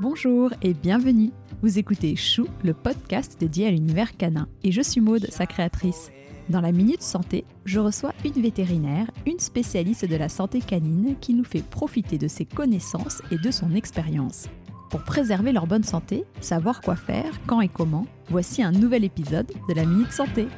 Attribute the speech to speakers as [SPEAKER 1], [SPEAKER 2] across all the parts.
[SPEAKER 1] Bonjour et bienvenue. Vous écoutez Chou, le podcast dédié à l'univers canin. Et je suis Maude, sa créatrice. Dans la Minute Santé, je reçois une vétérinaire, une spécialiste de la santé canine qui nous fait profiter de ses connaissances et de son expérience. Pour préserver leur bonne santé, savoir quoi faire, quand et comment, voici un nouvel épisode de la Minute Santé.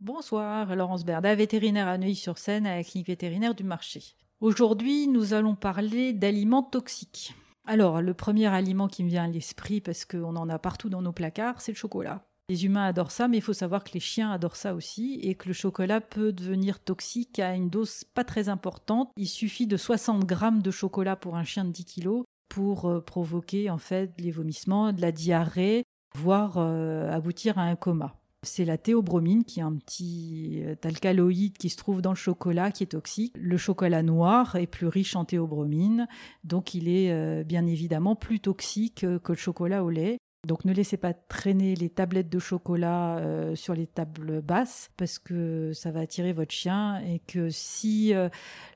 [SPEAKER 2] Bonsoir, Laurence Berda, vétérinaire à Neuilly-sur-Seine à la clinique vétérinaire du marché. Aujourd'hui, nous allons parler d'aliments toxiques. Alors, le premier aliment qui me vient à l'esprit, parce qu'on en a partout dans nos placards, c'est le chocolat. Les humains adorent ça, mais il faut savoir que les chiens adorent ça aussi et que le chocolat peut devenir toxique à une dose pas très importante. Il suffit de 60 grammes de chocolat pour un chien de 10 kilos pour euh, provoquer en fait les vomissements, de la diarrhée, voire euh, aboutir à un coma c'est la théobromine, qui est un petit euh, alcaloïde qui se trouve dans le chocolat, qui est toxique. Le chocolat noir est plus riche en théobromine, donc il est euh, bien évidemment plus toxique que le chocolat au lait. Donc ne laissez pas traîner les tablettes de chocolat euh, sur les tables basses parce que ça va attirer votre chien et que si euh,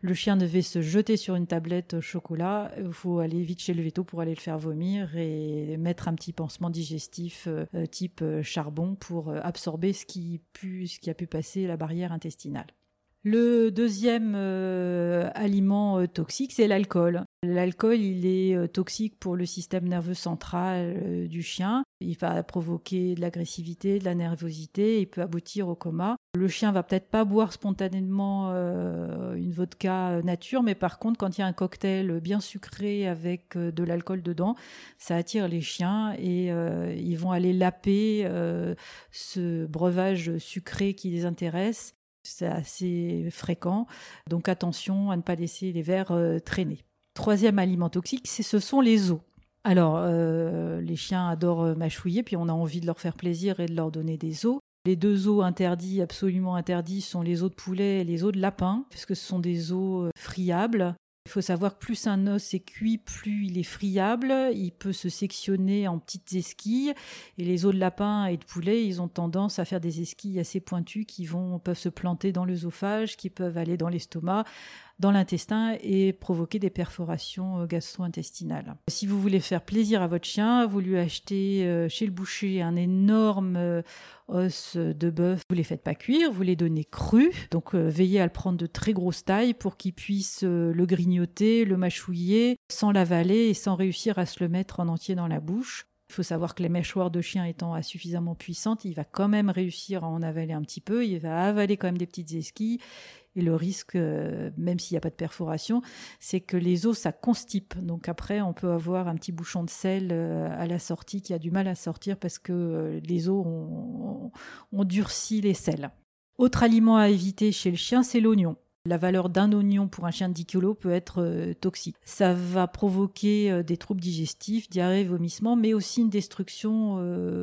[SPEAKER 2] le chien devait se jeter sur une tablette chocolat, il faut aller vite chez le veto pour aller le faire vomir et mettre un petit pansement digestif euh, type charbon pour absorber ce qui, ce qui a pu passer la barrière intestinale. Le deuxième euh, aliment euh, toxique, c'est l'alcool. L'alcool, il est euh, toxique pour le système nerveux central du chien. Il va provoquer de l'agressivité, de la nervosité, il peut aboutir au coma. Le chien va peut-être pas boire spontanément une vodka nature, mais par contre, quand il y a un cocktail bien sucré avec de l'alcool dedans, ça attire les chiens et ils vont aller laper ce breuvage sucré qui les intéresse c'est assez fréquent, donc attention à ne pas laisser les verres euh, traîner. Troisième aliment toxique, ce sont les os. Alors, euh, les chiens adorent euh, mâchouiller, puis on a envie de leur faire plaisir et de leur donner des os. Les deux os interdits, absolument interdits, sont les os de poulet et les os de lapin, puisque ce sont des os friables. Il faut savoir que plus un os est cuit, plus il est friable. Il peut se sectionner en petites esquilles. Et les os de lapin et de poulet, ils ont tendance à faire des esquilles assez pointues qui vont, peuvent se planter dans l'œsophage, qui peuvent aller dans l'estomac dans l'intestin et provoquer des perforations euh, gastro-intestinales. Si vous voulez faire plaisir à votre chien, vous lui achetez euh, chez le boucher un énorme euh, os de bœuf. Vous les faites pas cuire, vous les donnez crus. Donc veillez à le prendre de très grosse taille pour qu'il puisse le grignoter, le mâchouiller sans l'avaler et sans réussir à se le mettre en entier dans la bouche. Il faut savoir que les mâchoires de chien étant suffisamment puissantes, il va quand même réussir à en avaler un petit peu. Il va avaler quand même des petites esquilles et le risque, euh, même s'il n'y a pas de perforation, c'est que les os, ça constipe. Donc après, on peut avoir un petit bouchon de sel euh, à la sortie qui a du mal à sortir parce que euh, les os ont, ont durci les sels. Autre aliment à éviter chez le chien, c'est l'oignon. La valeur d'un oignon pour un chien de 10 kg peut être toxique. Ça va provoquer des troubles digestifs, diarrhée, vomissement, mais aussi une destruction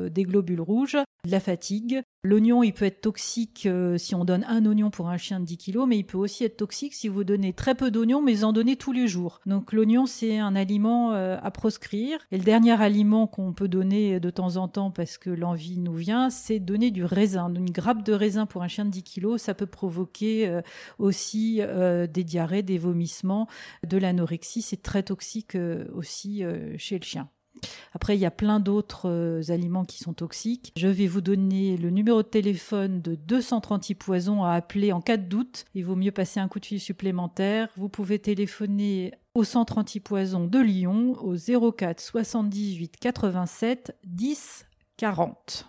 [SPEAKER 2] des globules rouges la fatigue. L'oignon, il peut être toxique euh, si on donne un oignon pour un chien de 10 kg, mais il peut aussi être toxique si vous donnez très peu d'oignons, mais en donnez tous les jours. Donc l'oignon, c'est un aliment euh, à proscrire. Et le dernier aliment qu'on peut donner de temps en temps parce que l'envie nous vient, c'est donner du raisin. Une grappe de raisin pour un chien de 10 kg, ça peut provoquer euh, aussi des diarrhées, des vomissements, de l'anorexie. C'est très toxique aussi chez le chien. Après, il y a plein d'autres euh, aliments qui sont toxiques. Je vais vous donner le numéro de téléphone de 230 poisons à appeler en cas de doute. Il vaut mieux passer un coup de fil supplémentaire. Vous pouvez téléphoner au centre anti-poison de Lyon au 04 78 87 10 40.